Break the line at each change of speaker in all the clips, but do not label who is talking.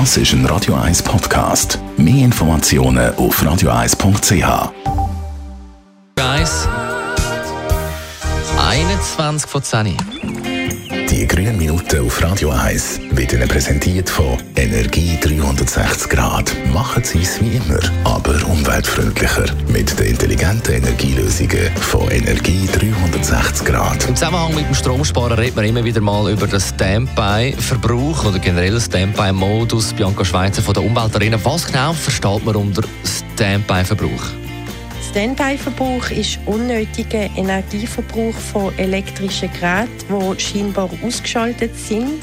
Das ist ein Radio 1 Podcast. Mehr Informationen auf radio1.ch.
1. 21 von 10.
Die grünen Minuten auf Radio 1 werden präsentiert von Energie 360 Grad. Machen Sie es wie immer, aber umweltfreundlicher. Mit den intelligenten Energielösungen von Energie 360 Grad.
Im Zusammenhang mit dem Stromsparen redet man immer wieder mal über den Standby-Verbrauch oder generell Standby-Modus. Bianca Schweizer von der Umweltarena. Was genau versteht man unter Standby-Verbrauch?
Standby-Verbrauch ist unnötiger Energieverbrauch von elektrischen Geräten, die scheinbar ausgeschaltet sind.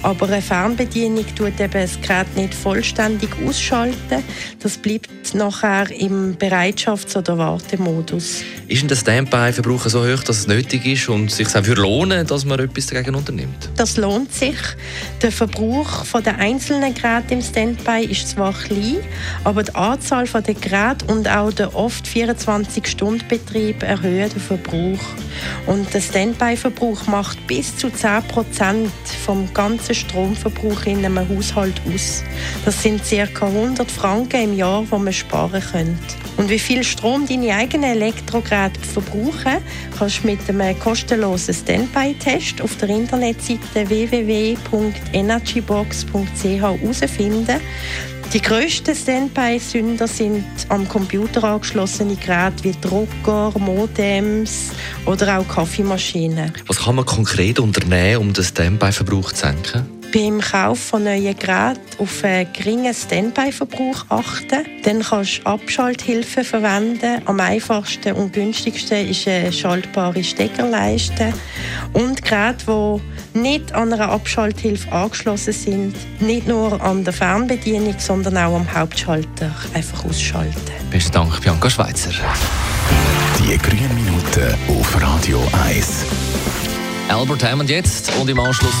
Aber eine Fernbedienung tut eben das Gerät nicht vollständig ausschalten. Das bleibt nachher im Bereitschafts- oder Wartemodus.
Ist denn der Standby-Verbrauch so hoch, dass es nötig ist und sich auch lohnen dass man etwas dagegen unternimmt?
Das lohnt sich. Der Verbrauch der einzelnen Geräte im Standby ist zwar klein, aber die Anzahl der Geräte und auch der oft 24-Stunden-Betrieb erhöhen den Verbrauch. Und der Standby-Verbrauch macht bis zu 10% vom ganzen Stromverbrauch in einem Haushalt aus. Das sind ca. 100 Franken im Jahr, die man sparen könnte. Und wie viel Strom deine eigenen Elektrogeräte verbrauchen, kannst du mit einem kostenlosen Standby-Test auf der Internetseite www.energybox.ch herausfinden. Die grössten Standby-Sünder sind am Computer angeschlossene Geräte wie Drucker, Modems oder auch Kaffeemaschinen.
Was kann man konkret unternehmen, um den Standby-Verbrauch zu senken?
Beim Kauf von neuen Geräten auf einen geringen Standby-Verbrauch achten. Dann kannst du Abschalthilfen verwenden. Am einfachsten und günstigsten ist eine schaltbare Steckerleiste. Und Geräte, die nicht an einer Abschalthilfe angeschlossen sind, nicht nur an der Fernbedienung, sondern auch am Hauptschalter einfach ausschalten.
Besten Dank, Bianca Schweizer.
Die grünen Minuten auf Radio 1.
Albert Hammond jetzt und im Anschluss.